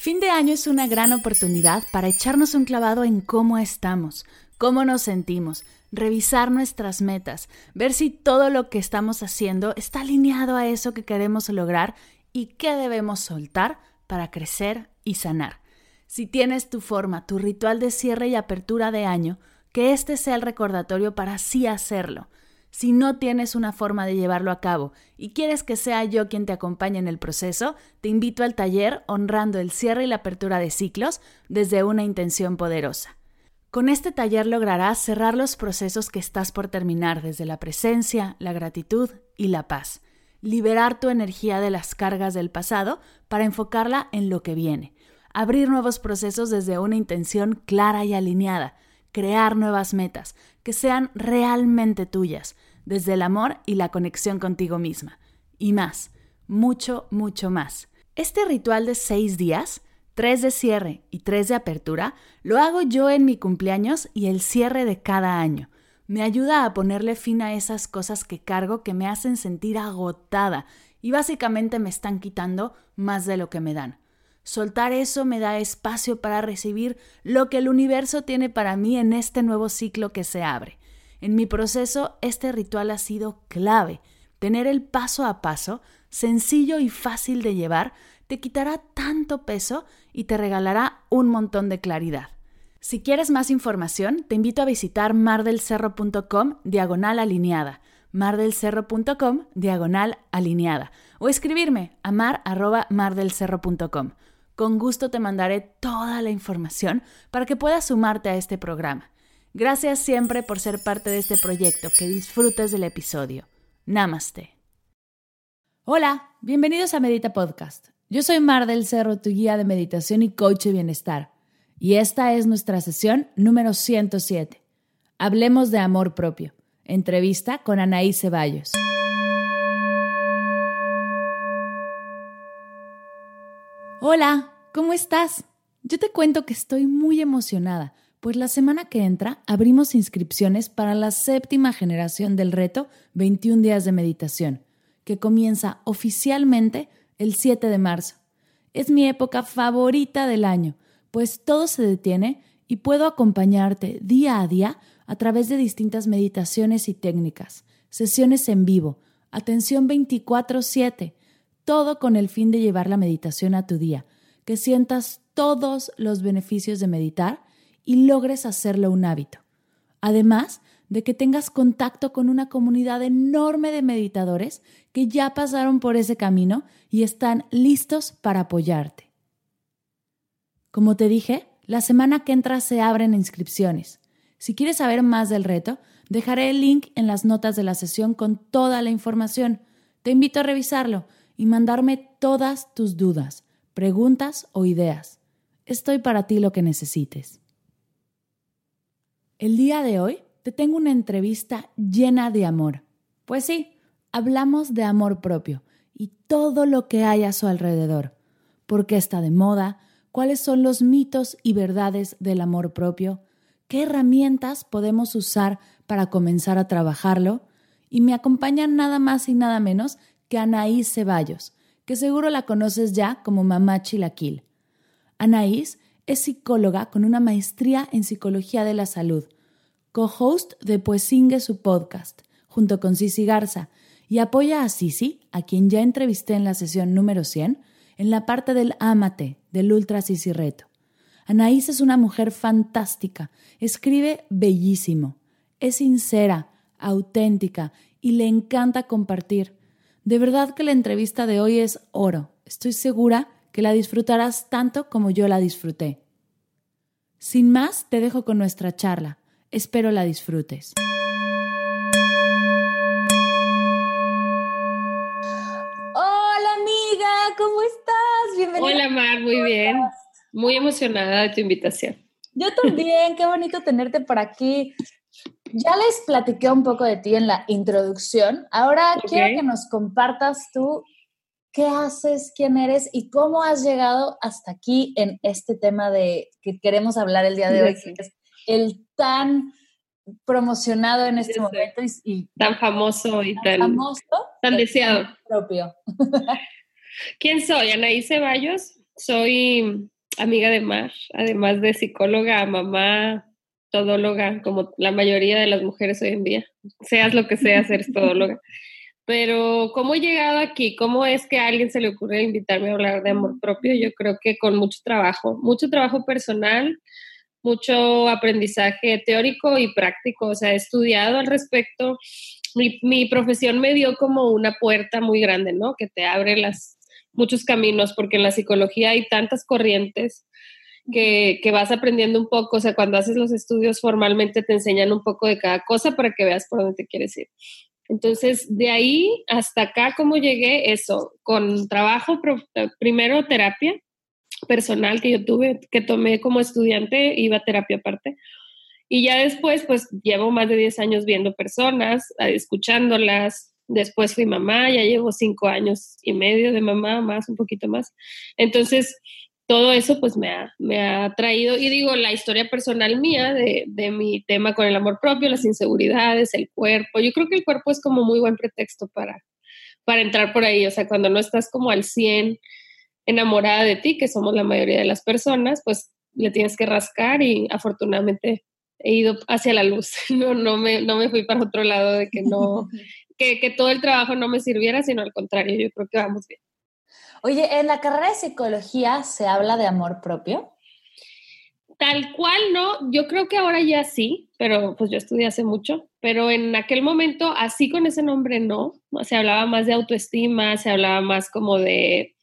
Fin de año es una gran oportunidad para echarnos un clavado en cómo estamos, cómo nos sentimos, revisar nuestras metas, ver si todo lo que estamos haciendo está alineado a eso que queremos lograr y qué debemos soltar para crecer y sanar. Si tienes tu forma, tu ritual de cierre y apertura de año, que este sea el recordatorio para así hacerlo. Si no tienes una forma de llevarlo a cabo y quieres que sea yo quien te acompañe en el proceso, te invito al taller honrando el cierre y la apertura de ciclos desde una intención poderosa. Con este taller lograrás cerrar los procesos que estás por terminar desde la presencia, la gratitud y la paz. Liberar tu energía de las cargas del pasado para enfocarla en lo que viene. Abrir nuevos procesos desde una intención clara y alineada crear nuevas metas que sean realmente tuyas, desde el amor y la conexión contigo misma. Y más, mucho, mucho más. Este ritual de seis días, tres de cierre y tres de apertura, lo hago yo en mi cumpleaños y el cierre de cada año. Me ayuda a ponerle fin a esas cosas que cargo que me hacen sentir agotada y básicamente me están quitando más de lo que me dan. Soltar eso me da espacio para recibir lo que el universo tiene para mí en este nuevo ciclo que se abre. En mi proceso, este ritual ha sido clave. Tener el paso a paso, sencillo y fácil de llevar, te quitará tanto peso y te regalará un montón de claridad. Si quieres más información, te invito a visitar mardelcerro.com diagonal alineada, mardelcerro.com diagonal alineada, o escribirme a mar.mardelcerro.com. Con gusto te mandaré toda la información para que puedas sumarte a este programa. Gracias siempre por ser parte de este proyecto. Que disfrutes del episodio. Namaste. Hola, bienvenidos a Medita Podcast. Yo soy Mar del Cerro, tu guía de meditación y coach de bienestar. Y esta es nuestra sesión número 107. Hablemos de amor propio. Entrevista con Anaí Ceballos. Hola, ¿cómo estás? Yo te cuento que estoy muy emocionada, pues la semana que entra abrimos inscripciones para la séptima generación del reto 21 días de meditación, que comienza oficialmente el 7 de marzo. Es mi época favorita del año, pues todo se detiene y puedo acompañarte día a día a través de distintas meditaciones y técnicas, sesiones en vivo, atención 24/7, todo con el fin de llevar la meditación a tu día, que sientas todos los beneficios de meditar y logres hacerlo un hábito. Además de que tengas contacto con una comunidad enorme de meditadores que ya pasaron por ese camino y están listos para apoyarte. Como te dije, la semana que entra se abren inscripciones. Si quieres saber más del reto, dejaré el link en las notas de la sesión con toda la información. Te invito a revisarlo y mandarme todas tus dudas, preguntas o ideas. Estoy para ti lo que necesites. El día de hoy te tengo una entrevista llena de amor. Pues sí, hablamos de amor propio y todo lo que hay a su alrededor. ¿Por qué está de moda? ¿Cuáles son los mitos y verdades del amor propio? ¿Qué herramientas podemos usar para comenzar a trabajarlo? Y me acompañan nada más y nada menos que Anaís Ceballos, que seguro la conoces ya como Mamá Chilaquil. Anaís es psicóloga con una maestría en psicología de la salud, co-host de Puesingue su podcast, junto con Sisi Garza, y apoya a Sisi, a quien ya entrevisté en la sesión número 100, en la parte del Amate, del Ultra Sisi Reto. Anaís es una mujer fantástica, escribe bellísimo, es sincera, auténtica y le encanta compartir. De verdad que la entrevista de hoy es oro. Estoy segura que la disfrutarás tanto como yo la disfruté. Sin más, te dejo con nuestra charla. Espero la disfrutes. Hola amiga, ¿cómo Hola, Mar, muy bien. Muy emocionada de tu invitación. Yo también, qué bonito tenerte por aquí. Ya les platiqué un poco de ti en la introducción. Ahora quiero que nos compartas tú qué haces, quién eres y cómo has llegado hasta aquí en este tema de que queremos hablar el día de hoy, que es el tan promocionado en este momento y, tan famoso y tan, famoso, tan deseado. Propio. ¿Quién soy? Anaí Ceballos. Soy amiga de Mar, además de psicóloga, mamá, todóloga, como la mayoría de las mujeres hoy en día. Seas lo que seas, eres todóloga. Pero, ¿cómo he llegado aquí? ¿Cómo es que a alguien se le ocurre invitarme a hablar de amor propio? Yo creo que con mucho trabajo, mucho trabajo personal, mucho aprendizaje teórico y práctico. O sea, he estudiado al respecto. Mi, mi profesión me dio como una puerta muy grande, ¿no? Que te abre las, muchos caminos, porque en la psicología hay tantas corrientes que, vas aprendiendo un poco, o sea, cuando haces los estudios formalmente te enseñan un poco de cada cosa para que veas por dónde te quieres ir. Entonces, de ahí hasta acá, ¿cómo llegué? Eso, con trabajo, primero terapia personal que yo tuve, que tomé como estudiante, iba a terapia aparte. Y ya después, pues llevo más de 10 años viendo personas, escuchándolas, Después fui mamá, ya llevo cinco años y medio de mamá, más, un poquito más. Entonces, todo eso pues me ha, me ha traído, y digo, la historia personal mía de, de, mi tema con el amor propio, las inseguridades, el cuerpo. Yo creo que el cuerpo es como muy buen pretexto para, para entrar por ahí. O sea, cuando no estás como al 100 enamorada de ti, que somos la mayoría de las personas, pues le tienes que rascar y afortunadamente he ido hacia la luz. No, no, me, no me fui para otro lado de que no, que, todo el trabajo no me sirviera, sino al contrario, yo creo que vamos bien. Oye, ¿en la carrera de psicología se habla de amor propio? Tal cual, no. Yo creo que ahora ya sí, pero pues yo estudié hace mucho, pero en aquel momento, así con ese nombre, no. Se hablaba más de autoestima, se hablaba más como de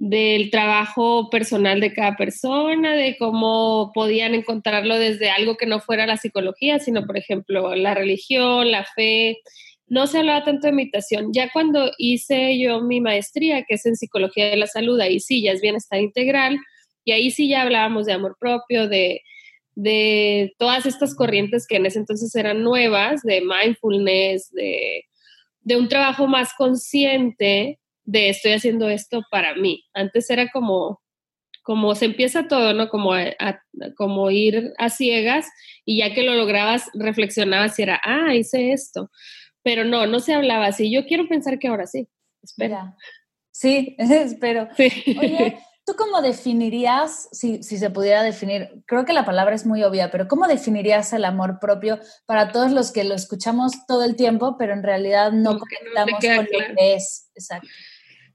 del trabajo personal de cada persona, de cómo podían encontrarlo desde algo que no fuera la psicología, sino, por ejemplo, la religión, la fe, no se hablaba tanto de meditación. Ya cuando hice yo mi maestría, que es en psicología de la salud, ahí sí ya es bienestar integral, y ahí sí ya hablábamos de amor propio, de, de todas estas corrientes que en ese entonces eran nuevas, de mindfulness, de, de un trabajo más consciente de estoy haciendo esto para mí. Antes era como, como se empieza todo, ¿no? Como, como ir a ciegas y ya que lo lograbas, reflexionabas y era, ah, hice esto pero no, no se hablaba así. Yo quiero pensar que ahora sí. Espera. Sí, espero. Oye, ¿tú cómo definirías, si, si, se pudiera definir, creo que la palabra es muy obvia, pero ¿cómo definirías el amor propio para todos los que lo escuchamos todo el tiempo, pero en realidad no conectamos con lo que es? Exacto.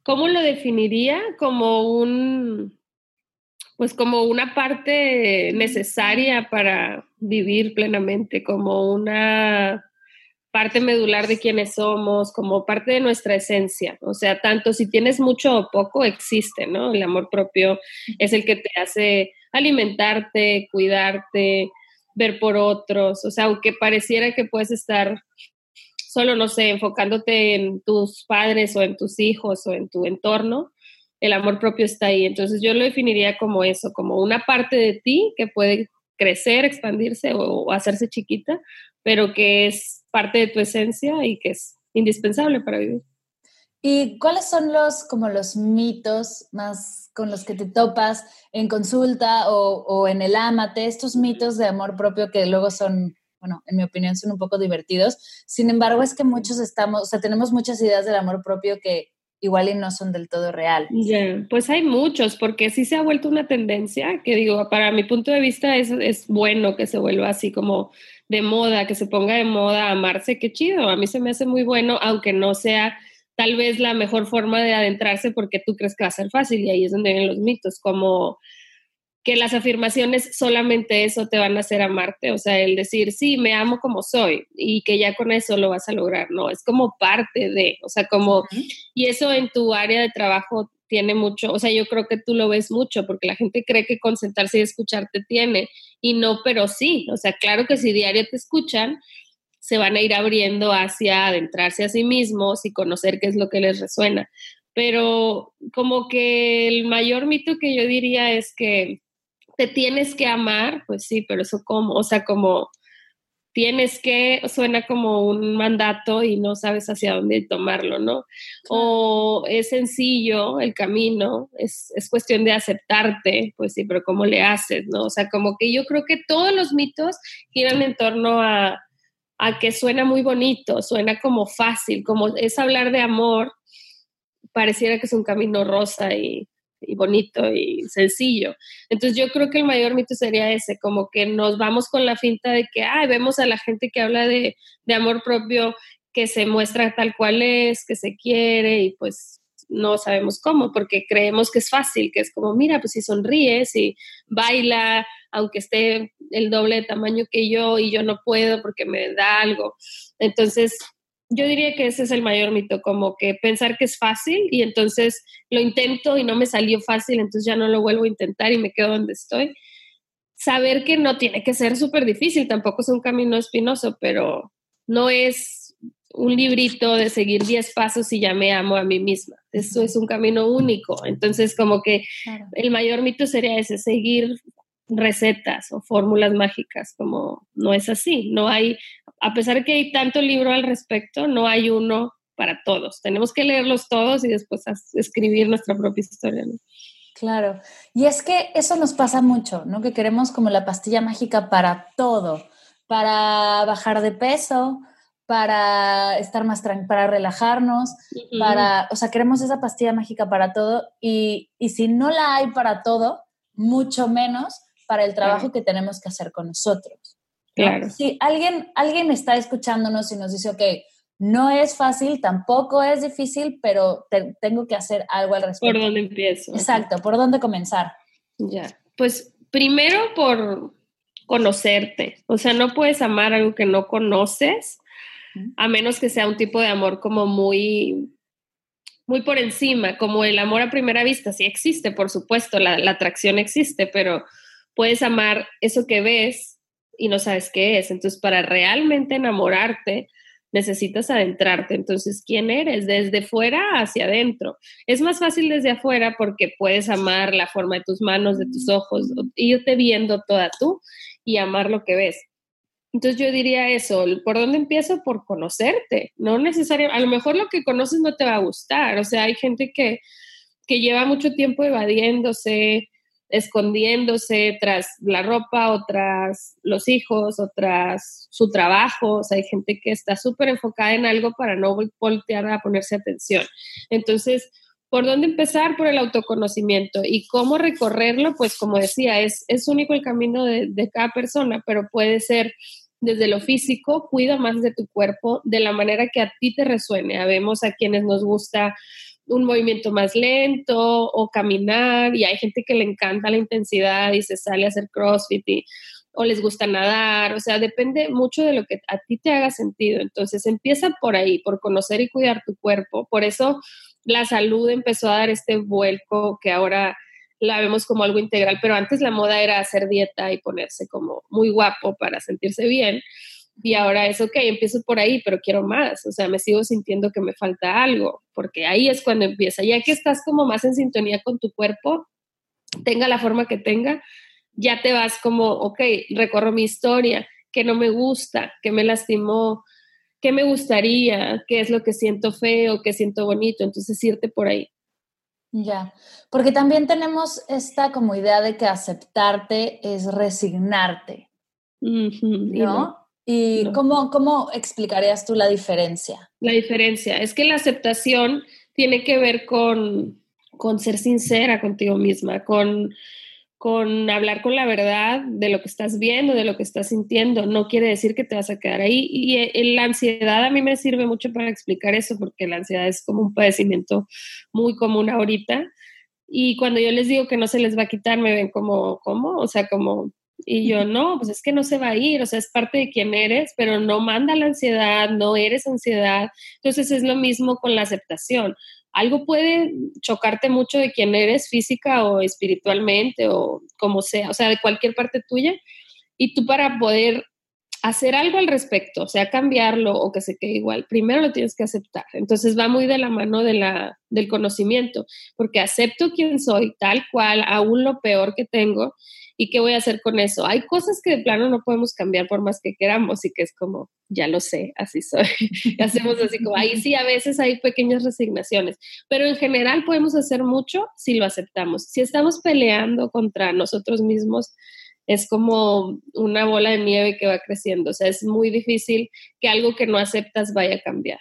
¿Cómo lo definiría? Como un, pues como una parte necesaria para vivir plenamente, como una parte medular de quienes somos, como parte de nuestra esencia. O sea, tanto si tienes mucho o poco, existe, ¿no? El amor propio es el que te hace alimentarte, cuidarte, ver por otros. O sea, aunque pareciera que puedes estar solo, no sé, enfocándote en tus padres o en tus hijos o en tu entorno, el amor propio está ahí. Entonces yo lo definiría como eso, como una parte de ti que puede crecer, expandirse o, hacerse chiquita, pero que es parte de tu esencia y que es indispensable para vivir. ¿Y cuáles son los como los mitos más con los que te topas en consulta o, o en el amate, estos mitos de amor propio que luego son, bueno, en mi opinión son un poco divertidos. Sin embargo, es que muchos estamos, o sea, tenemos muchas ideas del amor propio que igual y no son del todo reales. pues hay muchos, porque sí se ha vuelto una tendencia que digo, para mi punto de vista es, es bueno que se vuelva así como de moda, que se ponga de moda amarse, qué chido, a mí se me hace muy bueno, aunque no sea tal vez la mejor forma de adentrarse porque tú crees que va a ser fácil y ahí es donde vienen los mitos, como que las afirmaciones solamente eso te van a hacer amarte, o sea, el decir, sí, me amo como soy y que ya con eso lo vas a lograr, no, es como parte de, o sea, como, y eso en tu área de trabajo tiene mucho, o sea, yo creo que tú lo ves mucho porque la gente cree que concentrarse y escucharte tiene y no, pero sí, o sea, claro que si diario te escuchan, se van a ir abriendo hacia adentrarse a sí mismos y conocer qué es lo que les resuena. pero como que el mayor mito que yo diría es que te tienes que amar, pues sí, pero eso como, o sea, como tienes que, suena como un mandato y no sabes hacia dónde tomarlo, ¿no? O es sencillo el camino, es, es, cuestión de aceptarte, pues sí, pero ¿cómo le haces, no? O sea, como que yo creo que todos los mitos giran en torno a, a que suena muy bonito, suena como fácil, como es hablar de amor, pareciera que es un camino rosa y y bonito y sencillo. Entonces yo creo que el mayor mito sería ese, como que nos vamos con la finta de que, ay, vemos a la gente que habla de, de amor propio, que se muestra tal cual es, que se quiere y pues no sabemos cómo, porque creemos que es fácil, que es como, mira, pues si sonríes y baila, aunque esté el doble de tamaño que yo y yo no puedo porque me da algo. Entonces, yo diría que ese es el mayor mito, como que pensar que es fácil y entonces lo intento y no me salió fácil, entonces ya no lo vuelvo a intentar y me quedo donde estoy. Saber que no tiene que ser súper difícil, tampoco es un camino espinoso, pero no es un librito de seguir 10 pasos y ya me amo a mí misma. Eso es un camino único. Entonces, como que el mayor mito sería ese, seguir recetas o fórmulas mágicas, como no es así. No hay, a pesar de que hay tanto libro al respecto, no hay uno para todos. Tenemos que leerlos todos y después escribir nuestra propia historia. Claro, y es que eso nos pasa mucho, ¿no? Que queremos como la pastilla mágica para todo, para bajar de peso, para estar más tranquilos, para relajarnos, para, o sea, queremos esa pastilla mágica para todo y, y si no la hay para todo, mucho menos para el trabajo que tenemos que hacer con nosotros. Claro. Si alguien, alguien está escuchándonos y nos dice, ok, no es fácil, tampoco es difícil, pero tengo que hacer algo al respecto. ¿Por dónde empiezo? Exacto, ¿por dónde comenzar? Ya, pues primero por conocerte, o sea, no puedes amar algo que no conoces, a menos que sea un tipo de amor como muy muy por encima, como el amor a primera vista, sí existe, por supuesto, la, la atracción existe, pero puedes amar eso que ves y no sabes qué es. Entonces, para realmente enamorarte, necesitas adentrarte. Entonces, ¿quién eres? Desde fuera hacia adentro. Es más fácil desde afuera porque puedes amar la forma de tus manos, de tus ojos, irte viendo toda tú y amar lo que ves. Entonces yo diría eso, ¿por dónde empiezo? Por conocerte, no necesariamente, a lo mejor lo que conoces no te va a gustar, o sea, hay gente que, que lleva mucho tiempo evadiéndose, escondiéndose tras la ropa o tras los hijos o tras su trabajo. O sea, hay gente que está súper enfocada en algo para no voltear a ponerse atención. Entonces, ¿por dónde empezar? Por el autoconocimiento. ¿Y cómo recorrerlo? Pues como decía, es, es único el camino de, de cada persona, pero puede ser desde lo físico, cuida más de tu cuerpo de la manera que a ti te resuene. Habemos a quienes nos gusta un movimiento más lento o caminar y hay gente que le encanta la intensidad y se sale a hacer CrossFit o les gusta nadar, o sea, depende mucho de lo que a ti te haga sentido. Entonces empieza por ahí, por conocer y cuidar tu cuerpo. Por eso la salud empezó a dar este vuelco que ahora la vemos como algo integral, pero antes la moda era hacer dieta y ponerse como muy guapo para sentirse bien. Y ahora es, ok, empiezo por ahí, pero quiero más. O sea, me sigo sintiendo que me falta algo, porque ahí es cuando empieza. Ya que estás como más en sintonía con tu cuerpo, tenga la forma que tenga, ya te vas como, ok, recorro mi historia, que no me gusta, que me lastimó, qué me gustaría, qué es lo que siento feo, qué siento bonito. Entonces, irte por ahí. Ya, porque también tenemos esta como idea de que aceptarte es resignarte, ¿no? ¿Y cómo, cómo explicarías tú la diferencia? La diferencia es que la aceptación tiene que ver con, con ser sincera contigo misma, con, con hablar con la verdad de lo que estás viendo, de lo que estás sintiendo. No quiere decir que te vas a quedar ahí. Y eh, la ansiedad a mí me sirve mucho para explicar eso, porque la ansiedad es como un padecimiento muy común ahorita. Y cuando yo les digo que no se les va a quitar, me ven como, ¿cómo? O sea, como y yo, no, pues es que no se va a ir, o sea, es parte de quien eres, pero no manda la ansiedad, no eres ansiedad. Entonces es lo mismo con la aceptación. Algo puede chocarte mucho de quien eres física o espiritualmente o como sea, o sea, de cualquier parte tuya. Y tú para poder hacer algo al respecto, o sea, cambiarlo o que se quede igual, primero lo tienes que aceptar. Entonces va muy de la mano de la, del conocimiento, porque acepto quién soy, tal cual, aún lo peor que tengo, ¿Y qué voy a hacer con eso? Hay cosas que de plano no podemos cambiar por más que queramos y que es como, ya lo sé, así soy. Hacemos así como, ahí sí, a veces hay pequeñas resignaciones, pero en general podemos hacer mucho si lo aceptamos. Si estamos peleando contra nosotros mismos, es como una bola de nieve que va creciendo. O sea, es muy difícil que algo que no aceptas vaya a cambiar.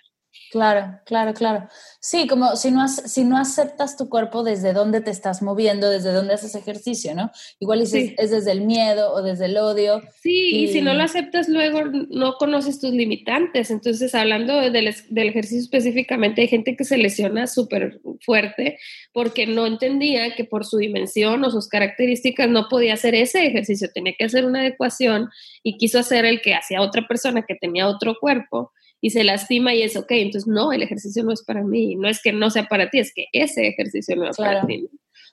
Claro, claro, claro. Sí, como si no, si no aceptas tu cuerpo desde dónde te estás moviendo, desde dónde haces ejercicio, ¿no? Igual es, es desde el miedo o desde el odio. Sí, y... si no lo aceptas luego no conoces tus limitantes. Entonces, hablando del, del ejercicio específicamente, hay gente que se lesiona súper fuerte porque no entendía que por su dimensión o sus características no podía hacer ese ejercicio, tenía que hacer una adecuación y quiso hacer el que hacía otra persona que tenía otro cuerpo y se lastima y es, ok, entonces no, el ejercicio no es para mí, no es que no sea para ti, es que ese ejercicio no es para ti.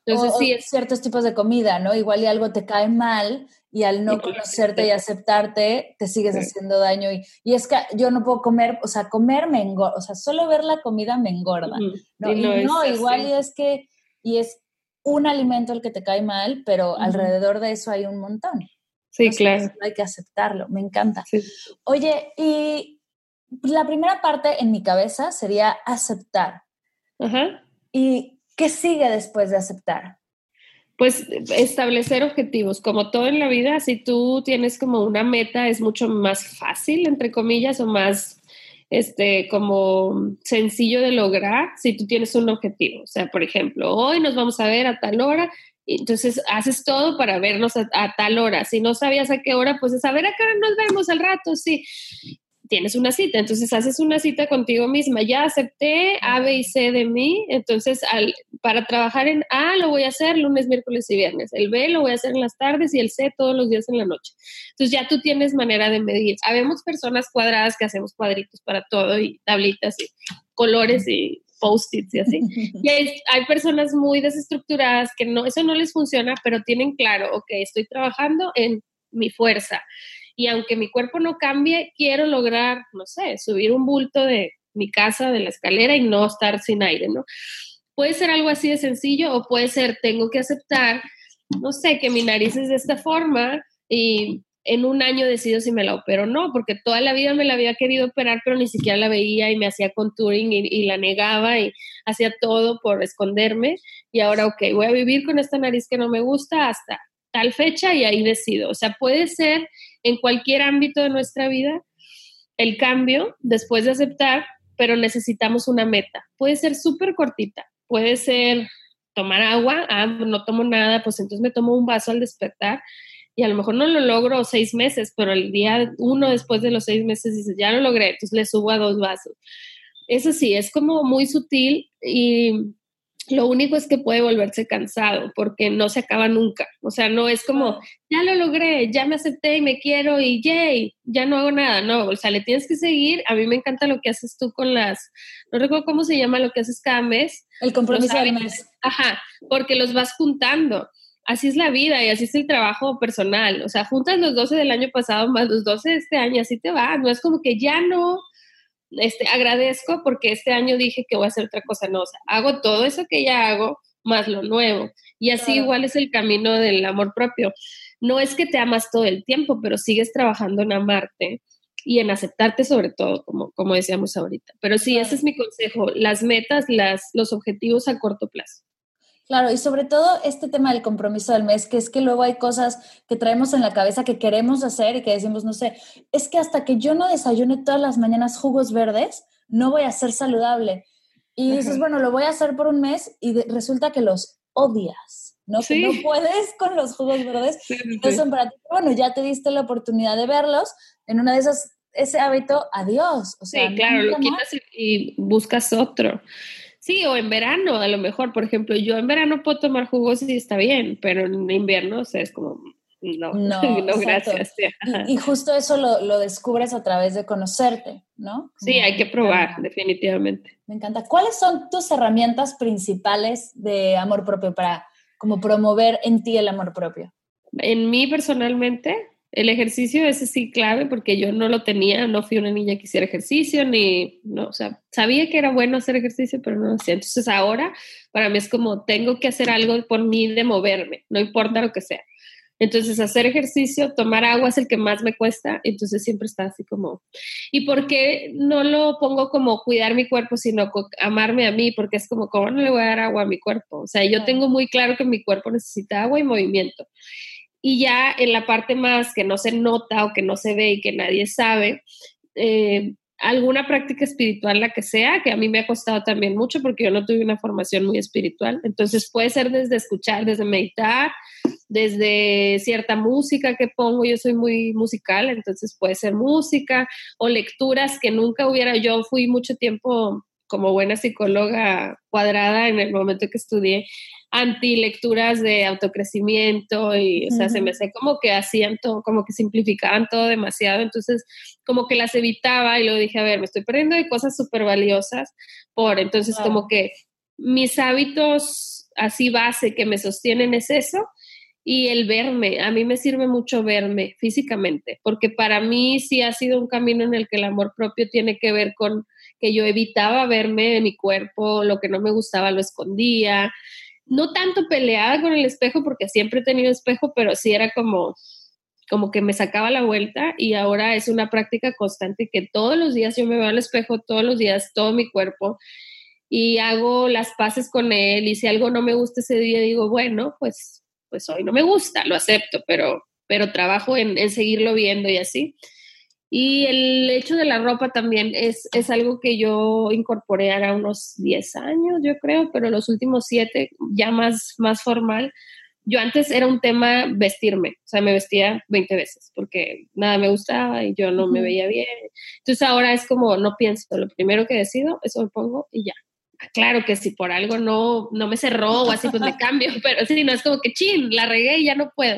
Entonces, sí, es... ciertos tipos de comida, ¿no? Igual y algo te cae mal y al no conocerte y aceptarte, te sigues haciendo daño. Y, y, es que yo no puedo comer, o sea, comer me engorda, o sea, solo ver la comida me engorda. ¿no? Y no, igual y es que, y es un alimento el que te cae mal, pero alrededor de eso hay un montón. Sí, claro. Hay que aceptarlo, me encanta. Oye, y la primera parte en mi cabeza sería aceptar. ¿Y qué sigue después de aceptar? Pues establecer objetivos, como todo en la vida, si tú tienes como una meta es mucho más fácil, entre comillas, o más este, como sencillo de lograr si tú tienes un objetivo. O sea, por ejemplo, hoy nos vamos a ver a tal hora, entonces haces todo para vernos a, a, tal hora. Si no sabías a qué hora, pues es a ver a qué hora nos vemos al rato, sí tienes una cita, entonces haces una cita contigo misma, ya acepté A, B y C de mí, entonces al, para trabajar en A lo voy a hacer lunes, miércoles y viernes, el B lo voy a hacer en las tardes y el C todos los días en la noche. Entonces ya tú tienes manera de medir. Habemos personas cuadradas que hacemos cuadritos para todo y tablitas y colores y post-its y así. Y hay, hay, personas muy desestructuradas que no, eso no les funciona, pero tienen claro, ok, estoy trabajando en mi fuerza y aunque mi cuerpo no cambie, quiero lograr, no sé, subir un bulto de mi casa, de la escalera y no estar sin aire, ¿no? Puede ser algo así de sencillo o puede ser, tengo que aceptar, no sé, que mi nariz es de esta forma y en un año decido si me la opero o no, porque toda la vida me la había querido operar, pero ni siquiera la veía y me hacía contouring y, y, la negaba y hacía todo por esconderme. Y ahora, ok, voy a vivir con esta nariz que no me gusta hasta tal fecha y ahí decido. O sea, puede ser en cualquier ámbito de nuestra vida el cambio después de aceptar, pero necesitamos una meta. Puede ser súper cortita, puede ser tomar agua, ah, no tomo nada, pues entonces me tomo un vaso al despertar y a lo mejor no lo logro seis meses, pero el día uno después de los seis meses dices, ya lo logré, entonces le subo a dos vasos. Eso sí, es como muy sutil y lo único es que puede volverse cansado porque no se acaba nunca. O sea, no es como, ya lo logré, ya me acepté y me quiero y yay, ya no hago nada. No, o sea, le tienes que seguir. A mí me encanta lo que haces tú con las, no recuerdo cómo se llama lo que haces cada mes. El compromiso del mes. Ajá, porque los vas juntando. Así es la vida y así es el trabajo personal. O sea, juntas los 12 del año pasado más los 12 de este año, así te va. No es como que ya no, este, agradezco porque este año dije que voy a hacer otra cosa, no, o sea, hago todo eso que ya hago más lo nuevo. Y así igual es el camino del amor propio. No es que te amas todo el tiempo, pero sigues trabajando en amarte y en aceptarte sobre todo, como, como decíamos ahorita. Pero sí, ese es mi consejo, las metas, las, los objetivos a corto plazo. Claro, y sobre todo este tema del compromiso del mes, que es que luego hay cosas que traemos en la cabeza que queremos hacer y que decimos, no sé, es que hasta que yo no desayune todas las mañanas jugos verdes, no voy a ser saludable. Y dices, bueno, lo voy a hacer por un mes y resulta que los odias, ¿no? Que no puedes con los jugos verdes, que son para ti. Bueno, ya te diste la oportunidad de verlos, en una de esas, ese hábito, adiós. O sea, sí, claro, lo quitas y buscas otro. Sí, o en verano, a lo mejor, por ejemplo, yo en verano puedo tomar jugos y está bien, pero en invierno, o sea, es como, no, no, no gracias. Y, justo eso lo, lo, descubres a través de conocerte, ¿no? sí, hay que probar, definitivamente. Me encanta. ¿Cuáles son tus herramientas principales de amor propio para como promover en ti el amor propio? En mí personalmente, El ejercicio ese sí clave porque yo no lo tenía, no fui una niña que hiciera ejercicio, ni, no, o sea, sabía que era bueno hacer ejercicio, pero no lo hacía. Entonces ahora para mí es como tengo que hacer algo por mí de moverme, no importa lo que sea. Entonces, hacer ejercicio, tomar agua es el que más me cuesta, entonces siempre está así como, ¿y por qué no lo pongo como cuidar mi cuerpo, sino amarme a mí? Porque es como, ¿cómo no le voy a dar agua a mi cuerpo? O sea, yo tengo muy claro que mi cuerpo necesita agua y movimiento. Y ya en la parte más que no se nota o que no se ve y que nadie sabe, eh, alguna práctica espiritual, la que sea, que a mí me ha costado también mucho porque yo no tuve una formación muy espiritual. Entonces puede ser desde escuchar, desde meditar, desde cierta música que pongo. Yo soy muy musical, entonces puede ser música o lecturas que nunca hubiera. Yo fui mucho tiempo como buena psicóloga cuadrada en el momento que estudié anti-lecturas de autocrecimiento y, o sea, se me hace como que hacían todo, como que simplificaban todo demasiado, entonces como que las evitaba y luego dije, a ver, me estoy perdiendo de cosas súper valiosas por, entonces como que mis hábitos así base que me sostienen es eso y el verme, a mí me sirve mucho verme físicamente, porque para mí sí ha sido un camino en el que el amor propio tiene que ver con que yo evitaba verme en mi cuerpo, lo que no me gustaba lo escondía, no tanto peleada con el espejo porque siempre he tenido espejo, pero sí era como como que me sacaba la vuelta y ahora es una práctica constante que todos los días yo me veo al espejo, todos los días, todo mi cuerpo y hago las paces con él y si algo no me gusta ese día digo, bueno, pues, pues hoy no me gusta, lo acepto, pero, pero trabajo en, en seguirlo viendo y así. Y el hecho de la ropa también es, es algo que yo incorporé a unos 10 años, yo creo, pero los últimos 7 ya más, más formal. Yo antes era un tema vestirme, o sea, me vestía 20 veces porque nada me gustaba y yo no me veía bien. Entonces ahora es como, no pienso, lo primero que decido, eso me pongo y ya. Claro que si por algo no, no me cerró o así, pues me cambio, pero si no es como que chin, la regué y ya no puedo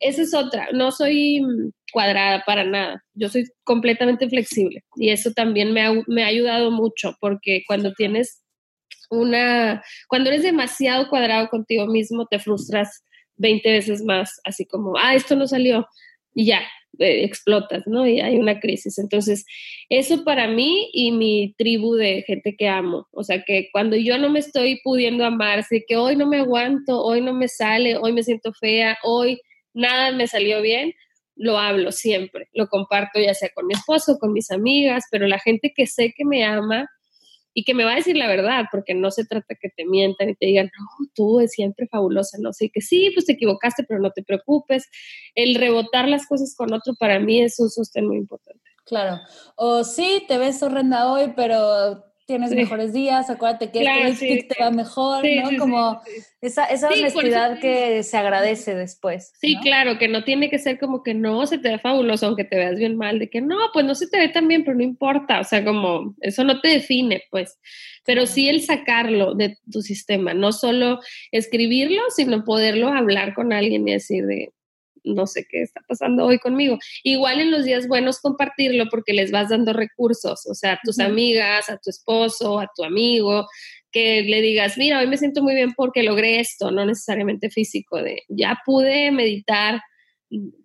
esa es otra, no soy cuadrada para nada, yo soy completamente flexible y eso también me ha, me ha ayudado mucho porque cuando tienes una, cuando eres demasiado cuadrado contigo mismo, te frustras 20 veces más, así como, ah, esto no salió y ya, eh, explotas, ¿no? Y hay una crisis. Entonces, eso para mí y mi tribu de gente que amo, o sea, que cuando yo no me estoy pudiendo amar, así que hoy no me aguanto, hoy no me sale, hoy me siento fea, hoy nada me salió bien, lo hablo siempre, lo comparto ya sea con mi esposo, con mis amigas, pero la gente que sé que me ama y que me va a decir la verdad, porque no se trata que te mientan y te digan, no, tú es siempre fabulosa, no sé, que sí, pues te equivocaste, pero no te preocupes. El rebotar las cosas con otro para mí es un sostén muy importante. Claro. O sí, te ves horrenda hoy, pero tienes mejores días, acuérdate que este te va mejor, ¿no? Como esa, esa honestidad que se agradece después. Sí, claro, que no tiene que ser como que no, se te ve fabuloso, aunque te veas bien mal, de que no, pues no se te ve tan bien, pero no importa, o sea, como eso no te define, pues, pero sí el sacarlo de tu sistema, no solo escribirlo, sino poderlo hablar con alguien y decir de, no sé qué está pasando hoy conmigo. Igual en los días buenos compartirlo porque les vas dando recursos, o sea, a tus amigas, a tu esposo, a tu amigo, que le digas, mira, hoy me siento muy bien porque logré esto, no necesariamente físico, de ya pude meditar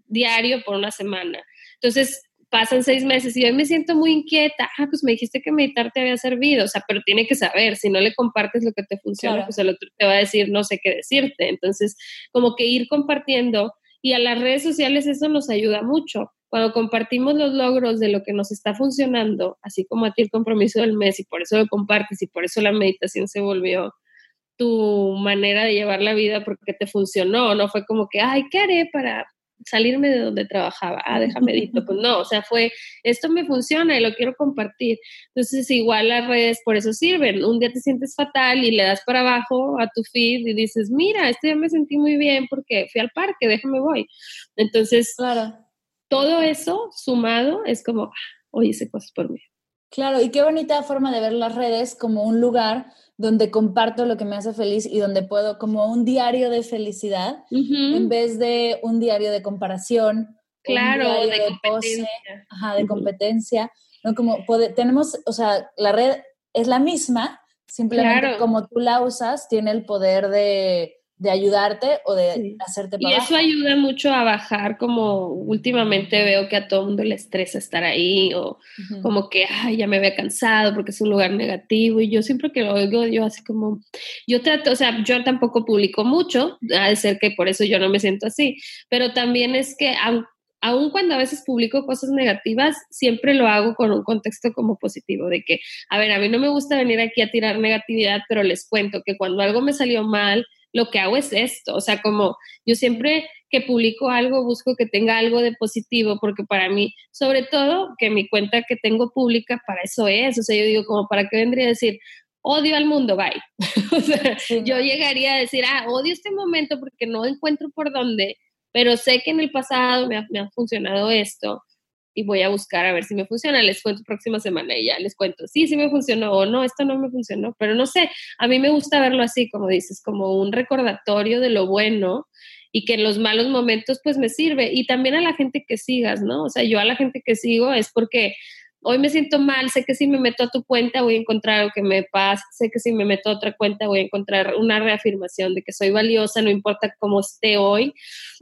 diario por una semana. Entonces, pasan seis meses y hoy me siento muy inquieta. Ah, pues me dijiste que meditar te había servido, o sea, pero tiene que saber, si no le compartes lo que te funciona, pues el otro te va a decir no sé qué decirte. Entonces, como que ir compartiendo y a las redes sociales eso nos ayuda mucho. Cuando compartimos los logros de lo que nos está funcionando, así como a ti el compromiso del mes y por eso lo compartes y por eso la meditación se volvió tu manera de llevar la vida porque te funcionó, no fue como que, ay, ¿qué haré para salirme de donde trabajaba, ah, déjame dito, pues no, o sea, fue, esto me funciona y lo quiero compartir. Entonces, igual las redes por eso sirven. Un día te sientes fatal y le das para abajo a tu feed y dices, mira, este día me sentí muy bien porque fui al parque, déjame voy. Entonces, claro. todo eso sumado es como, ah, hoy hice cosas por mí. Claro, y qué bonita forma de ver las redes como un lugar donde comparto lo que me hace feliz y donde puedo, como un diario de felicidad, en vez de un diario de comparación. Claro, de, competencia. ajá, de competencia. ¿no? Como tenemos, o sea, la red es la misma, simplemente como tú la usas, tiene el poder de de ayudarte o de hacerte Y eso ayuda mucho a bajar, como últimamente veo que a todo el mundo le estresa estar ahí, o como que, ay, ya me había cansado porque es un lugar negativo, y yo siempre que lo oigo, yo así como, yo trato, o sea, yo tampoco publico mucho, ha de ser que por eso yo no me siento así, pero también es que, aun cuando a veces publico cosas negativas, siempre lo hago con un contexto como positivo, de que, a ver, a mí no me gusta venir aquí a tirar negatividad, pero les cuento que cuando algo me salió mal, lo que hago es esto, o sea, como yo siempre que publico algo busco que tenga algo de positivo, porque para mí, sobre todo, que mi cuenta que tengo pública, para eso es, o sea, yo digo, como, ¿para qué vendría a decir? Odio al mundo, bye. o sea, yo llegaría a decir, ah, odio este momento porque no encuentro por dónde, pero sé que en el pasado me ha funcionado esto y voy a buscar a ver si me funciona. Les cuento próxima semana y ya les cuento, sí, sí me funcionó o no, esto no me funcionó, pero no sé, a mí me gusta verlo así, como dices, como un recordatorio de lo bueno y que en los malos momentos pues me sirve y también a la gente que sigas, ¿no? O sea, yo a la gente que sigo es porque hoy me siento mal, sé que si me meto a tu cuenta voy a encontrar algo que me pasa, sé que si me meto a otra cuenta voy a encontrar una reafirmación de que soy valiosa, no importa cómo esté hoy.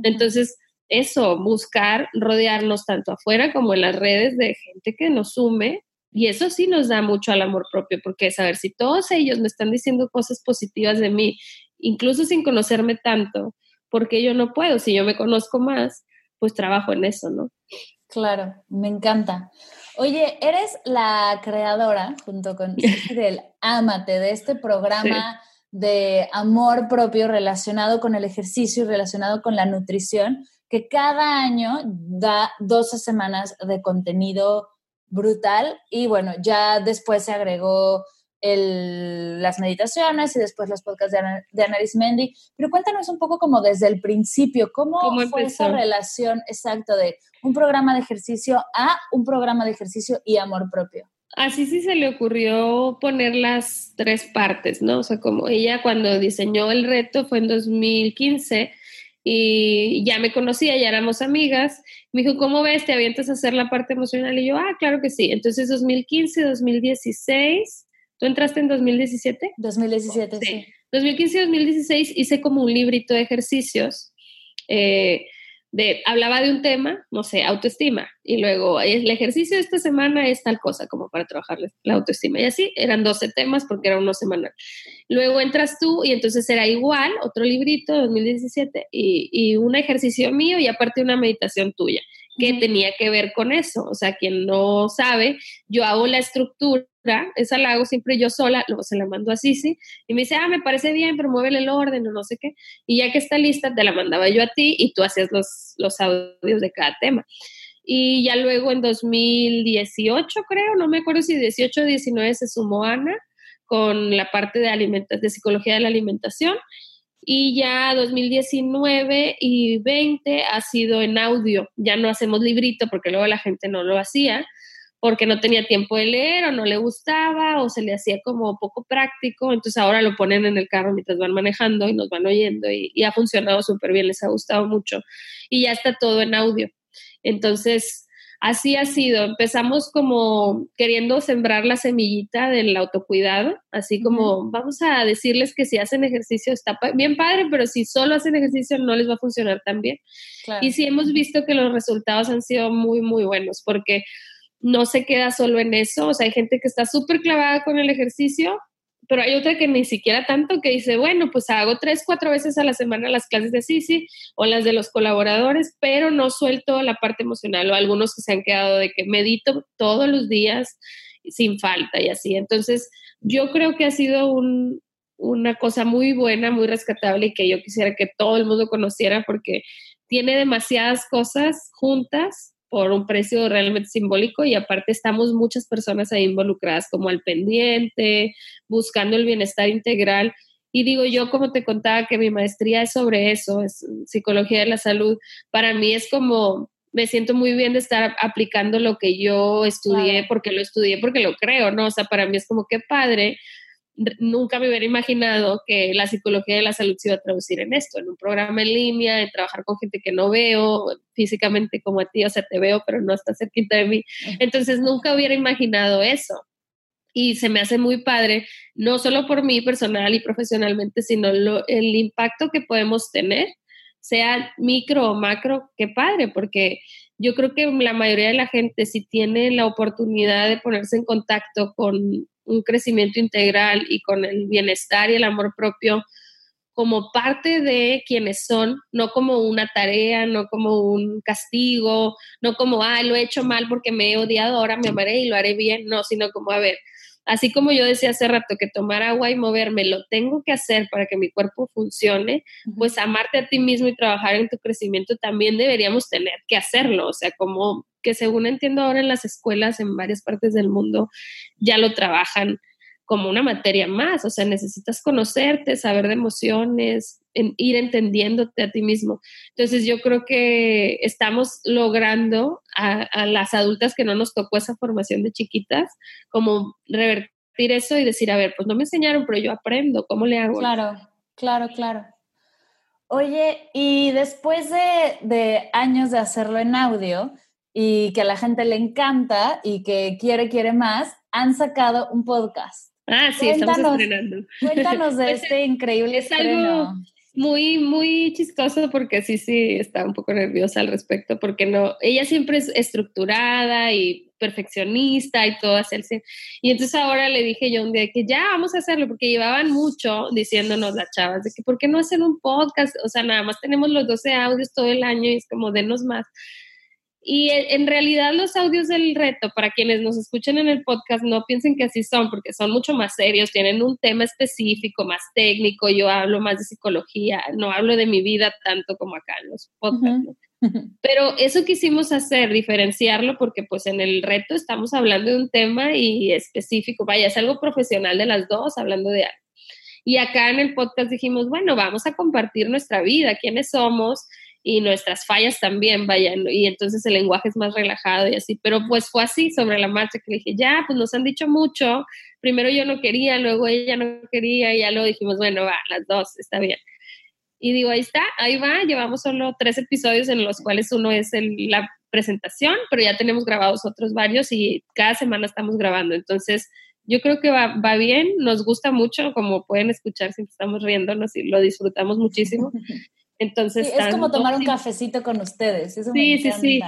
Entonces, eso, buscar rodearnos tanto afuera como en las redes de gente que nos sume. Y eso sí nos da mucho al amor propio, porque saber si todos ellos me están diciendo cosas positivas de mí, incluso sin conocerme tanto, porque yo no puedo, si yo me conozco más, pues trabajo en eso, ¿no? Claro, me encanta. Oye, eres la creadora, junto con del Amate, de este programa de amor propio relacionado con el ejercicio y relacionado con la nutrición, que cada año da 12 semanas de contenido brutal y bueno, ya después se agregó el, las meditaciones y después los podcasts de, Ana, de Pero cuéntanos un poco como desde el principio, ¿cómo, fue esa relación exacta de un programa de ejercicio a un programa de ejercicio y amor propio? Así sí se le ocurrió poner las tres partes, ¿no? O sea, como ella cuando diseñó el reto fue en 2015 y ya me conocía, ya éramos amigas. Me dijo, ¿cómo ves? ¿Te avientas a hacer la parte emocional? Y yo, ah, claro que sí. Entonces, 2015, 2016, ¿tú entraste en 2017? 2017, sí. 2015 2016 hice como un librito de ejercicios. Eh, de, hablaba de un tema, no sé, autoestima, y luego el ejercicio de esta semana es tal cosa, como para trabajar la autoestima. Y así eran 12 temas porque era uno semanal. Luego entras tú y entonces era igual, otro librito, 2017, y, y un ejercicio mío y aparte una meditación tuya que tenía que ver con eso. O sea, quien no sabe, yo hago la estructura, esa la hago siempre yo sola, luego se la mando a Sisi y me dice, ah, me parece bien, pero muévele el orden o no sé qué. Y ya que está lista, te la mandaba yo a ti y tú hacías los, los audios de cada tema. Y ya luego en 2018, creo, no me acuerdo si 18 o 19 se sumó Ana con la parte de, de psicología de la alimentación y ya 2019 y 20 ha sido en audio. Ya no hacemos librito porque luego la gente no lo hacía porque no tenía tiempo de leer o no le gustaba o se le hacía como poco práctico. Entonces ahora lo ponen en el carro mientras van manejando y nos van oyendo y, y ha funcionado súper bien, les ha gustado mucho. Y ya está todo en audio. Entonces, así ha sido. Empezamos como queriendo sembrar la semillita del autocuidado, así como vamos a decirles que si hacen ejercicio está bien padre, pero si solo hacen ejercicio no les va a funcionar tan bien. Y sí hemos visto que los resultados han sido muy, muy buenos porque no se queda solo en eso, o sea, hay gente que está súper clavada con el ejercicio pero hay otra que ni siquiera tanto que dice, bueno, pues hago tres, cuatro veces a la semana las clases de Sisi o las de los colaboradores, pero no suelto la parte emocional o algunos que se han quedado de que medito todos los días sin falta y así. Entonces, yo creo que ha sido una cosa muy buena, muy rescatable y que yo quisiera que todo el mundo conociera porque tiene demasiadas cosas juntas por un precio realmente simbólico y aparte estamos muchas personas ahí involucradas como al pendiente, buscando el bienestar integral. Y digo yo, como te contaba, que mi maestría es sobre eso, es psicología de la salud. Para mí es como, me siento muy bien de estar aplicando lo que yo estudié, porque lo estudié, porque lo creo, ¿no? O sea, para mí es como que padre nunca me hubiera imaginado que la psicología de la salud se iba a traducir en esto, en un programa en línea, en trabajar con gente que no veo físicamente como a ti, o sea, te veo, pero no estás cerquita de mí. Entonces, nunca hubiera imaginado eso. y se me hace muy padre, no solo por mí personal y profesionalmente, sino el impacto que podemos tener, sea micro o macro, qué padre, porque yo creo que la mayoría de la gente, si tiene la oportunidad de ponerse en contacto con un crecimiento integral y con el bienestar y el amor propio, como parte de quienes son, no como una tarea, no como un castigo, no como, ah, lo he hecho mal porque me he odiado, ahora me amaré y lo haré bien, no, sino como, a ver, así como yo decía hace rato que tomar agua y moverme lo tengo que hacer para que mi cuerpo funcione, pues amarte a ti mismo y trabajar en tu crecimiento también deberíamos tener que hacerlo, o sea, como que según entiendo ahora en las escuelas en varias partes del mundo ya lo trabajan como una materia más, o sea, necesitas conocerte, saber de emociones, ir entendiéndote a ti mismo. Entonces yo creo que estamos logrando a, las adultas que no nos tocó esa formación de chiquitas, como revertir eso y decir, a ver, pues no me enseñaron, pero yo aprendo, ¿cómo le hago? Claro, claro, claro. Oye, y después de, de años de hacerlo en audio y que a la gente le encanta y que quiere, quiere más, han sacado un podcast. Ah, sí, estamos estrenando. Cuéntanos de pues, este increíble es Algo muy, muy chistoso porque sí, sí, está un poco nerviosa al respecto porque no, ella siempre es estructurada y perfeccionista y todo hacerse. Y entonces ahora le dije yo un día que ya vamos a hacerlo porque llevaban mucho diciéndonos las chavas de que por qué no hacen un podcast, o sea, nada más tenemos los 12 audios todo el año y es como denos más. Y e, en realidad los audios del reto, para quienes nos escuchen en el podcast, no piensen que así son, porque son mucho más serios, tienen un tema específico, más técnico, yo hablo más de psicología, no hablo de mi vida tanto como acá en los podcasts. Pero eso quisimos hacer, diferenciarlo, porque pues en el reto estamos hablando de un tema y específico, vaya, es algo profesional de las dos, hablando de algo. Y acá en el podcast dijimos, bueno, vamos a compartir nuestra vida, quiénes somos, y nuestras fallas también, vayan, y entonces el lenguaje es más relajado y así, pero pues fue así sobre la marcha que le dije, ya, pues nos han dicho mucho, primero yo no quería, luego ella no quería, y ya lo dijimos, bueno, va, las dos, está bien. Y digo, ahí está, ahí va, llevamos solo tres episodios en los cuales uno es la presentación, pero ya tenemos grabados otros varios y cada semana estamos grabando, entonces yo creo que va, va bien, nos gusta mucho, como pueden escuchar, siempre estamos riéndonos y lo disfrutamos muchísimo. Entonces, es como tomar un cafecito con ustedes. Eso sí, sí, sí.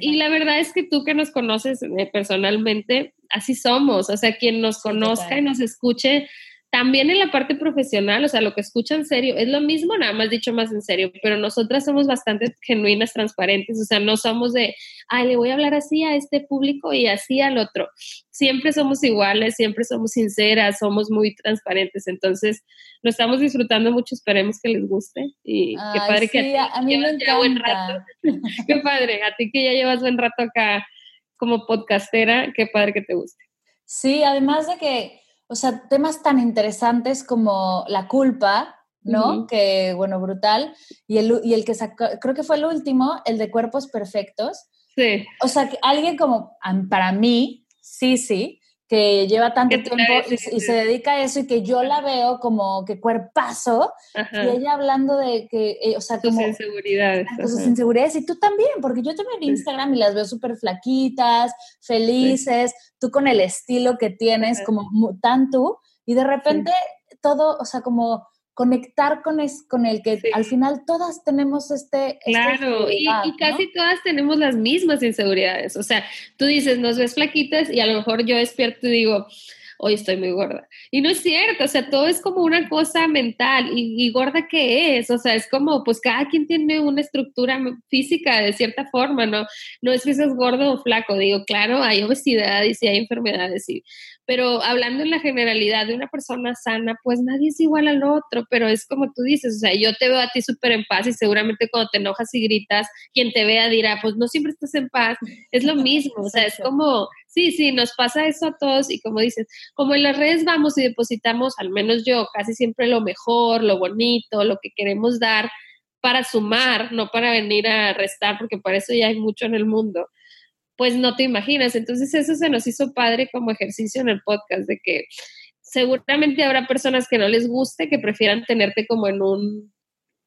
y la verdad es que tú que nos conoces eh, personalmente, así somos. O sea, quien nos conozca y nos escuche, también en la parte profesional, o sea, lo que escucha en serio, es lo mismo, nada más dicho más en serio, pero nosotras somos bastante genuinas, transparentes, o sea, no somos de, ay, le voy a hablar así a este público y así al otro. Siempre somos iguales, siempre somos sinceras, somos muy transparentes, entonces lo estamos disfrutando mucho, esperemos que les guste y qué padre que a, mí me ya buen rato. qué padre, a ti que ya llevas buen rato acá como podcastera, qué padre que te guste. Sí, además de que o sea, temas tan interesantes como la culpa, ¿no? Que, bueno, brutal. Y el, y el que sacó, creo que fue el último, el de cuerpos perfectos. Sí. O sea, que alguien como, para mí, sí, sí, que lleva tanto tiempo y, se dedica a eso y que yo la veo como que cuerpazo y ella hablando de que, eh, o sea, sus como... Inseguridades. Sus inseguridades. Y tú también, porque yo también en Instagram y las veo súper flaquitas, felices, tú con el estilo que tienes, como tan tú, y de repente todo, o sea, como conectar con, es, con el que al final todas tenemos este... Claro, y, casi todas tenemos las mismas inseguridades. O sea, tú dices, nos ves flaquitas y a lo mejor yo despierto y digo, hoy estoy muy gorda. Y no es cierto, o sea, todo es como una cosa mental. ¿Y, gorda qué es? O sea, es como, pues cada quien tiene una estructura física de cierta forma, ¿no? No es que seas gordo o flaco, digo, claro, hay obesidad y sí hay enfermedades, y pero hablando en la generalidad de una persona sana, pues nadie es igual al otro, pero es como tú dices, o sea, yo te veo a ti súper en paz y seguramente cuando te enojas y gritas, quien te vea dirá, pues no siempre estás en paz, es lo mismo, o sea, es como, sí, sí, nos pasa eso a todos y como dices, como en las redes vamos y depositamos, al menos yo, casi siempre lo mejor, lo bonito, lo que queremos dar para sumar, no para venir a restar, porque para eso ya hay mucho en el mundo pues no te imaginas. Entonces eso se nos hizo padre como ejercicio en el podcast, de que seguramente habrá personas que no les guste, que prefieran tenerte como en un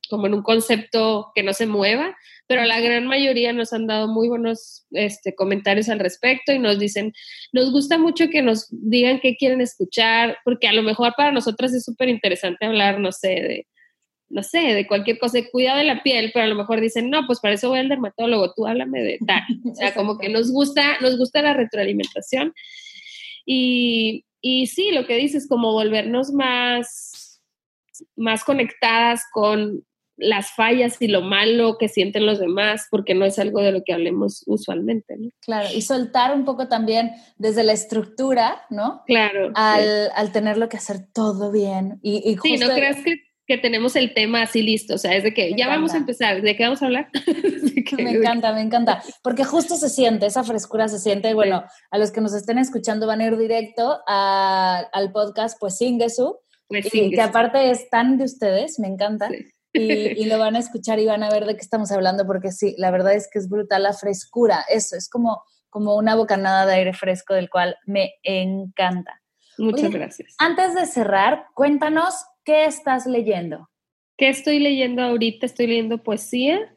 como en un concepto que no se mueva, pero la gran mayoría nos han dado muy buenos este, comentarios al respecto y nos dicen, nos gusta mucho que nos digan qué quieren escuchar, porque a lo mejor para nosotras es súper interesante hablar, no sé, de no sé, de cualquier cosa, de cuidado de la piel, pero a lo mejor dicen, no, pues para eso voy al dermatólogo, tú háblame de tal. O sea, como que nos gusta, nos gusta la retroalimentación. Y, y sí, lo que dices, como volvernos más, más conectadas con las fallas y lo malo que sienten los demás, porque no es algo de lo que hablemos usualmente, ¿no? Claro, y soltar un poco también desde la estructura, ¿no? Claro. Al, al tenerlo que hacer todo bien. Y, y sí, ¿no crees que que tenemos el tema así listo, o sea, es de que ya vamos a empezar, ¿de qué vamos a hablar? me encanta, me encanta, porque justo se siente, esa frescura se siente, bueno, a los que nos estén escuchando van a ir directo a, al podcast Pues Singesu, pues que aparte es tan de ustedes, me encanta, y, y, lo van a escuchar y van a ver de qué estamos hablando, porque sí, la verdad es que es brutal la frescura, eso, es como, como una bocanada de aire fresco del cual me encanta. Muchas gracias. Antes de cerrar, cuéntanos ¿Qué estás leyendo? ¿Qué estoy leyendo ahorita? Estoy leyendo poesía.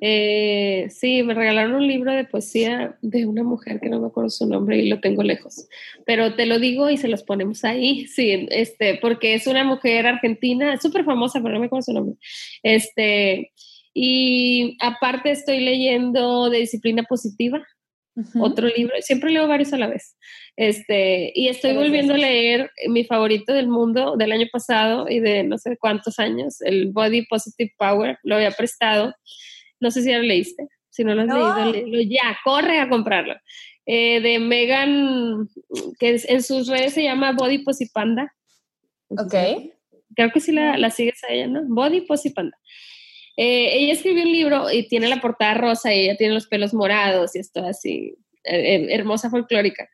Eh, sí, me regalaron un libro de poesía de una mujer que no me acuerdo su nombre y lo tengo lejos, pero te lo digo y se los ponemos ahí, sí, este, porque es una mujer argentina, súper famosa, pero no me acuerdo su nombre. Este, y aparte estoy leyendo de disciplina positiva, otro libro, siempre leo varios a la vez. Este, y estoy volviendo a leer mi favorito del mundo del año pasado y de no sé cuántos años, el Body Positive Power, lo había prestado. No sé si ya lo leíste. Si no lo has leído, ya, corre a comprarlo. Eh, de Megan, que en sus redes se llama Body Positive Panda. Ok. Creo que sí la, la sigues a ella, ¿no? Body Positive Panda. Eh, ella escribió un libro y tiene la portada rosa y ella tiene los pelos morados y esto así, eh, hermosa folclórica.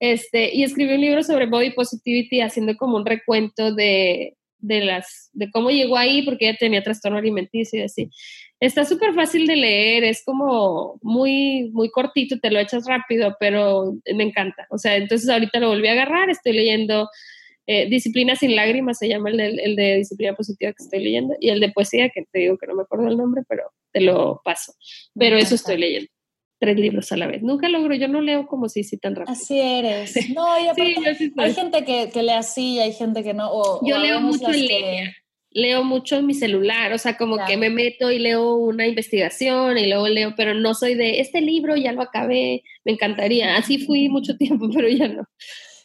Este, y escribió un libro sobre body positivity haciendo como un recuento de, de, las, de cómo llegó ahí porque ella tenía trastorno alimenticio y así. Está súper fácil de leer, es como muy, muy cortito, te lo echas rápido, pero me encanta. O sea, entonces ahorita lo volví a agarrar, estoy leyendo eh, Disciplina sin lágrimas se llama el de, el de, disciplina positiva que estoy leyendo y el de poesía que te digo que no me acuerdo el nombre, pero te lo paso. Pero eso estoy leyendo. Tres libros a la vez. Nunca logro, yo no leo como si, sí tan rápido. Así eres. No, y aparte, hay gente que, que, lee así y hay gente que no. yo leo mucho en línea. Leo mucho en mi celular, o sea, como que me meto y leo una investigación y luego leo, pero no soy de este libro, ya lo acabé, me encantaría. Así fui mucho tiempo, pero ya no.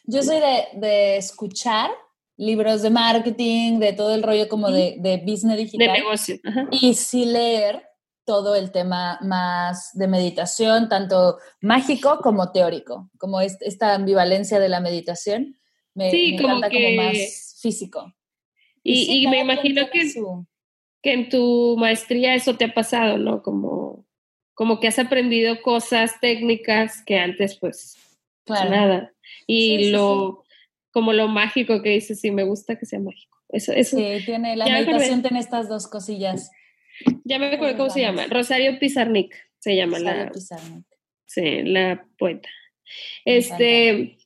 Yo soy de, escuchar libros de marketing, de todo el rollo como de, de business digital. De negocio. Y sí leer todo el tema más de meditación, tanto mágico como teórico, como esta ambivalencia de la meditación. Me, sí, como, como más físico. Y, me imagino que, que en tu maestría eso te ha pasado, ¿no? Como, como que has aprendido cosas técnicas que antes pues claro. nada. Y lo, como lo mágico que dices, sí, me gusta que sea mágico. Eso, eso. Sí, tiene, la meditación tiene estas dos cosillas. Ya me acuerdo cómo se llama. Rosario Pizarnik se llama Rosario la. Pizarnik. Sí, la poeta. Este,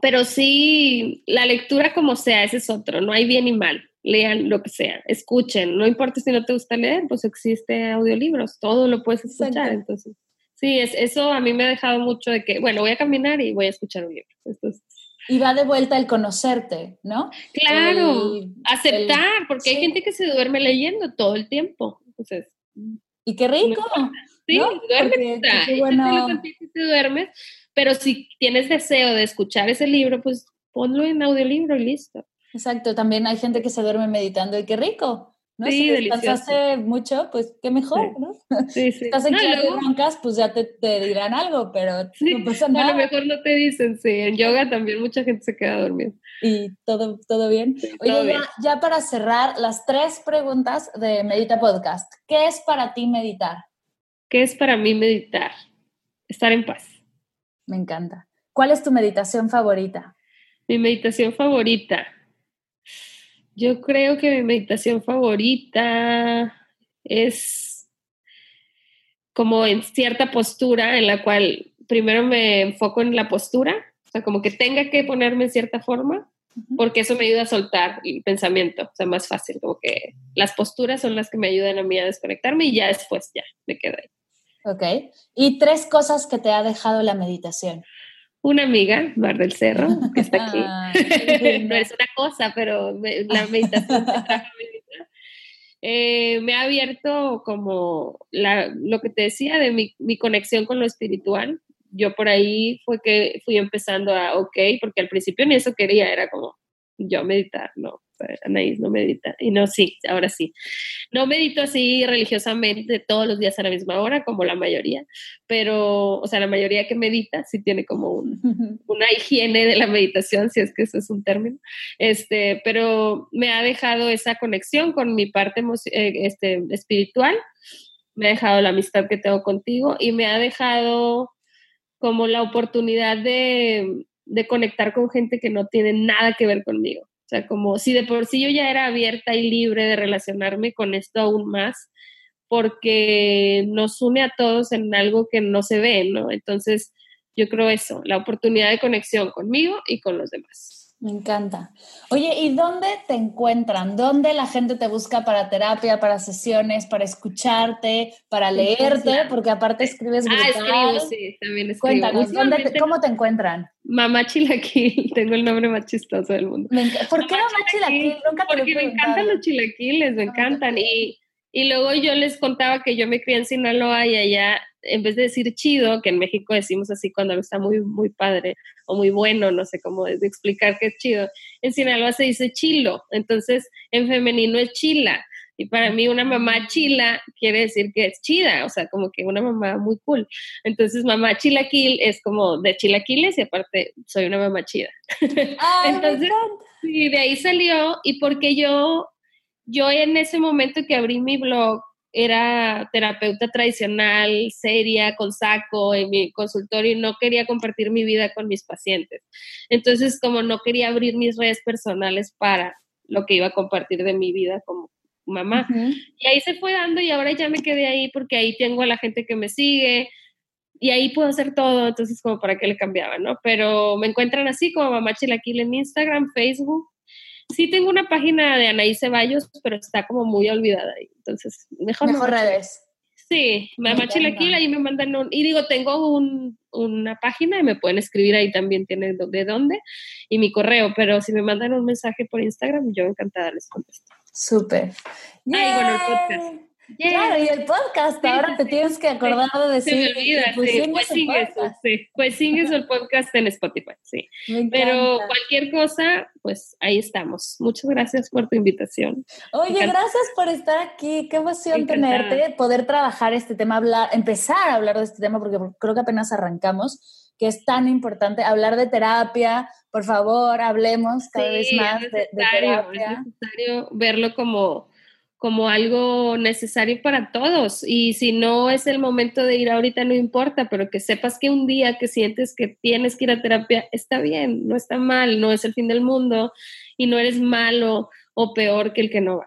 pero sí, la lectura como sea, ese es otro, no hay bien y mal. Lean lo que sea, escuchen, no importa si no te gusta leer, pues existe audiolibros, todo lo puedes escuchar, entonces. Sí, es, eso a mí me ha dejado mucho de que, bueno, voy a caminar y voy a escuchar un libro. y va de vuelta el conocerte, ¿no? Claro, aceptar, porque hay gente que se duerme leyendo todo el tiempo. Entonces, y qué rico. sí, duermes. bueno. te duermes, pero si tienes deseo de escuchar ese libro, pues ponlo en audiolibro y listo. Exacto, también hay gente que se duerme meditando y qué rico. ¿No? Sí, si descansaste mucho, pues qué mejor, ¿no? Sí, sí. Si estás en no, luego... roncas, pues ya te, te, dirán algo, pero no pasa nada. A lo mejor no te dicen, sí. En yoga también mucha gente se queda dormida. ¿Y todo, todo bien? Oye, todo ya, bien. ya para cerrar, las tres preguntas de Medita Podcast. ¿Qué es para ti meditar? ¿Qué es para mí meditar? Estar en paz. Me encanta. ¿Cuál es tu meditación favorita? Mi meditación favorita. Yo creo que mi meditación favorita es como en cierta postura en la cual primero me enfoco en la postura, o sea, como que tenga que ponerme en cierta forma porque eso me ayuda a soltar el pensamiento, o sea, más fácil, como que las posturas son las que me ayudan a mí a desconectarme y ya después ya me quedo ahí. Ok. ¿Y tres cosas que te ha dejado la meditación? Una amiga, Mar del Cerro, que está aquí. no es una cosa, pero la meditación eh, me ha abierto como la, lo que te decía de mi, mi conexión con lo espiritual, yo por ahí fue que fui empezando a, ok, porque al principio ni eso quería, era como yo meditar, no, Anaís no medita. Y no, sí, ahora sí. No medito así religiosamente todos los días a la misma hora, como la mayoría, pero, o sea, la mayoría que medita sí tiene como una higiene de la meditación, si es que eso es un término. Este, pero me ha dejado esa conexión con mi parte eh, este, espiritual, me ha dejado la amistad que tengo contigo y me ha dejado como la oportunidad de, conectar con gente que no tiene nada que ver conmigo. O sea, como si de por sí yo ya era abierta y libre de relacionarme con esto aún más, porque nos une a todos en algo que no se ve, ¿no? Entonces, yo creo eso, la oportunidad de conexión conmigo y con los demás. Me encanta. Oye, ¿y dónde te encuentran? ¿Dónde la gente te busca para terapia, para sesiones, para escucharte, para leerte? Porque aparte escribes brutal. Ah, escribo, sí, también escribo. Cuéntanos, ¿cómo te encuentran? Mamá Chilaquil, tengo el nombre más chistoso del mundo. ¿Por qué Mamá Chilaquil? Nunca te Porque me encantan los chilaquiles, me encantan. Y, y luego yo les contaba que yo me crié en Sinaloa y allá en vez de decir chido, que en México decimos así cuando está muy, muy padre o muy bueno, no sé cómo de explicar qué es chido, en Sinaloa se dice chilo, entonces en femenino es chila. Y para mí una mamá chila quiere decir que es chida, o sea, como que una mamá muy cool. Entonces mamá chilaquil es como de chilaquiles y aparte soy una mamá chida. entonces, sí, de ahí salió y porque yo, yo en ese momento que abrí mi blog, era terapeuta tradicional, seria, con saco en mi consultorio y no quería compartir mi vida con mis pacientes. Entonces, como no quería abrir mis redes personales para lo que iba a compartir de mi vida como mamá. Y ahí se fue dando y ahora ya me quedé ahí porque ahí tengo a la gente que me sigue y ahí puedo hacer todo, entonces como para qué le cambiaba, ¿no? Pero me encuentran así como Mamá Chilaquil en Instagram, Facebook sí tengo una página de Anaí Ceballos, pero está como muy olvidada ahí. Entonces, mejor. Mejor redes. Sí, Mamá Chilaquil, ahí me mandan un, y digo, tengo un, una página y me pueden escribir ahí también, tiene de dónde, y mi correo, pero si me mandan un mensaje por Instagram, yo encantada les contesto. Súper. Ah, bueno, el podcast. Claro, y el podcast, ahora te tienes que acordar de decir. Se me olvida, pues, sí, pues eso, sí. Pues sigues el podcast en Spotify, sí. Pero cualquier cosa, pues ahí estamos. Muchas gracias por tu invitación. Oye, gracias por estar aquí. Qué emoción tenerte, poder trabajar este tema, hablar, empezar a hablar de este tema, porque creo que apenas arrancamos, que es tan importante hablar de terapia. Por favor, hablemos cada vez más de, de terapia. Es necesario verlo como como algo necesario para todos. Y si no es el momento de ir ahorita, no importa, pero que sepas que un día que sientes que tienes que ir a terapia, está bien, no está mal, no es el fin del mundo y no eres malo o peor que el que no va.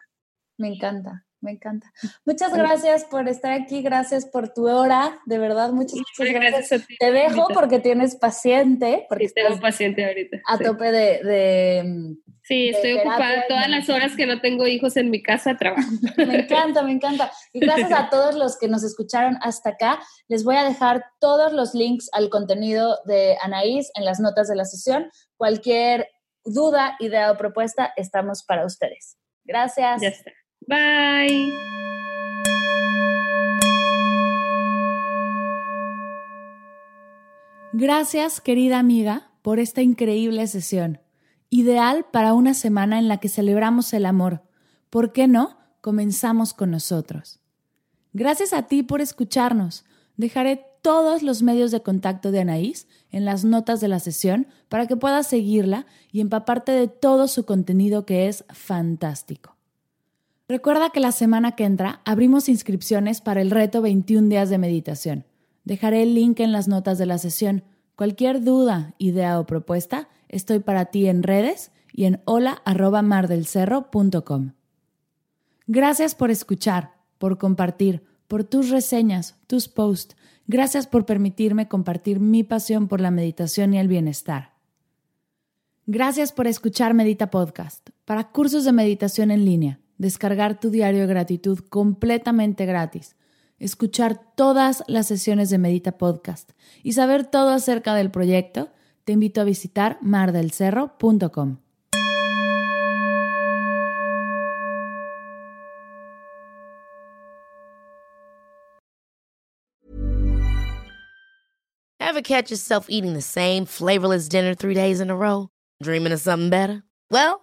Me encanta me encanta. Muchas gracias por estar aquí, gracias por tu hora, de verdad, muchas, muchas gracias. Te dejo porque tienes paciente. Porque sí, tengo paciente ahorita. A tope de... sí, estoy ocupada todas las horas que no tengo hijos en mi casa, trabajo. me encanta, me encanta. Y gracias a todos los que nos escucharon hasta acá. Les voy a dejar todos los links al contenido de Anaís en las notas de la sesión. Cualquier duda, idea o propuesta, estamos para ustedes. Gracias. Ya está. Bye. Gracias, querida amiga, por esta increíble sesión. Ideal para una semana en la que celebramos el amor. ¿Por qué no? Comenzamos con nosotros. Gracias a ti por escucharnos. Dejaré todos los medios de contacto de Anaís en las notas de la sesión para que puedas seguirla y empaparte de todo su contenido que es fantástico. Recuerda que la semana que entra abrimos inscripciones para el reto 21 días de meditación. Dejaré el link en las notas de la sesión. Cualquier duda, idea o propuesta, estoy para ti en redes y en hola@mardelcerro.com. Gracias por escuchar, por compartir, por tus reseñas, tus posts. Gracias por permitirme compartir mi pasión por la meditación y el bienestar. Gracias por escuchar Medita Podcast. Para cursos de meditación en línea, descargar tu diario de gratitud completamente gratis, escuchar todas las sesiones de Medita Podcast y saber todo acerca del proyecto, te invito a visitar mardelcerro.com. Ever catch yourself eating the same flavorless dinner three days in a row? Dreaming of something better? Well,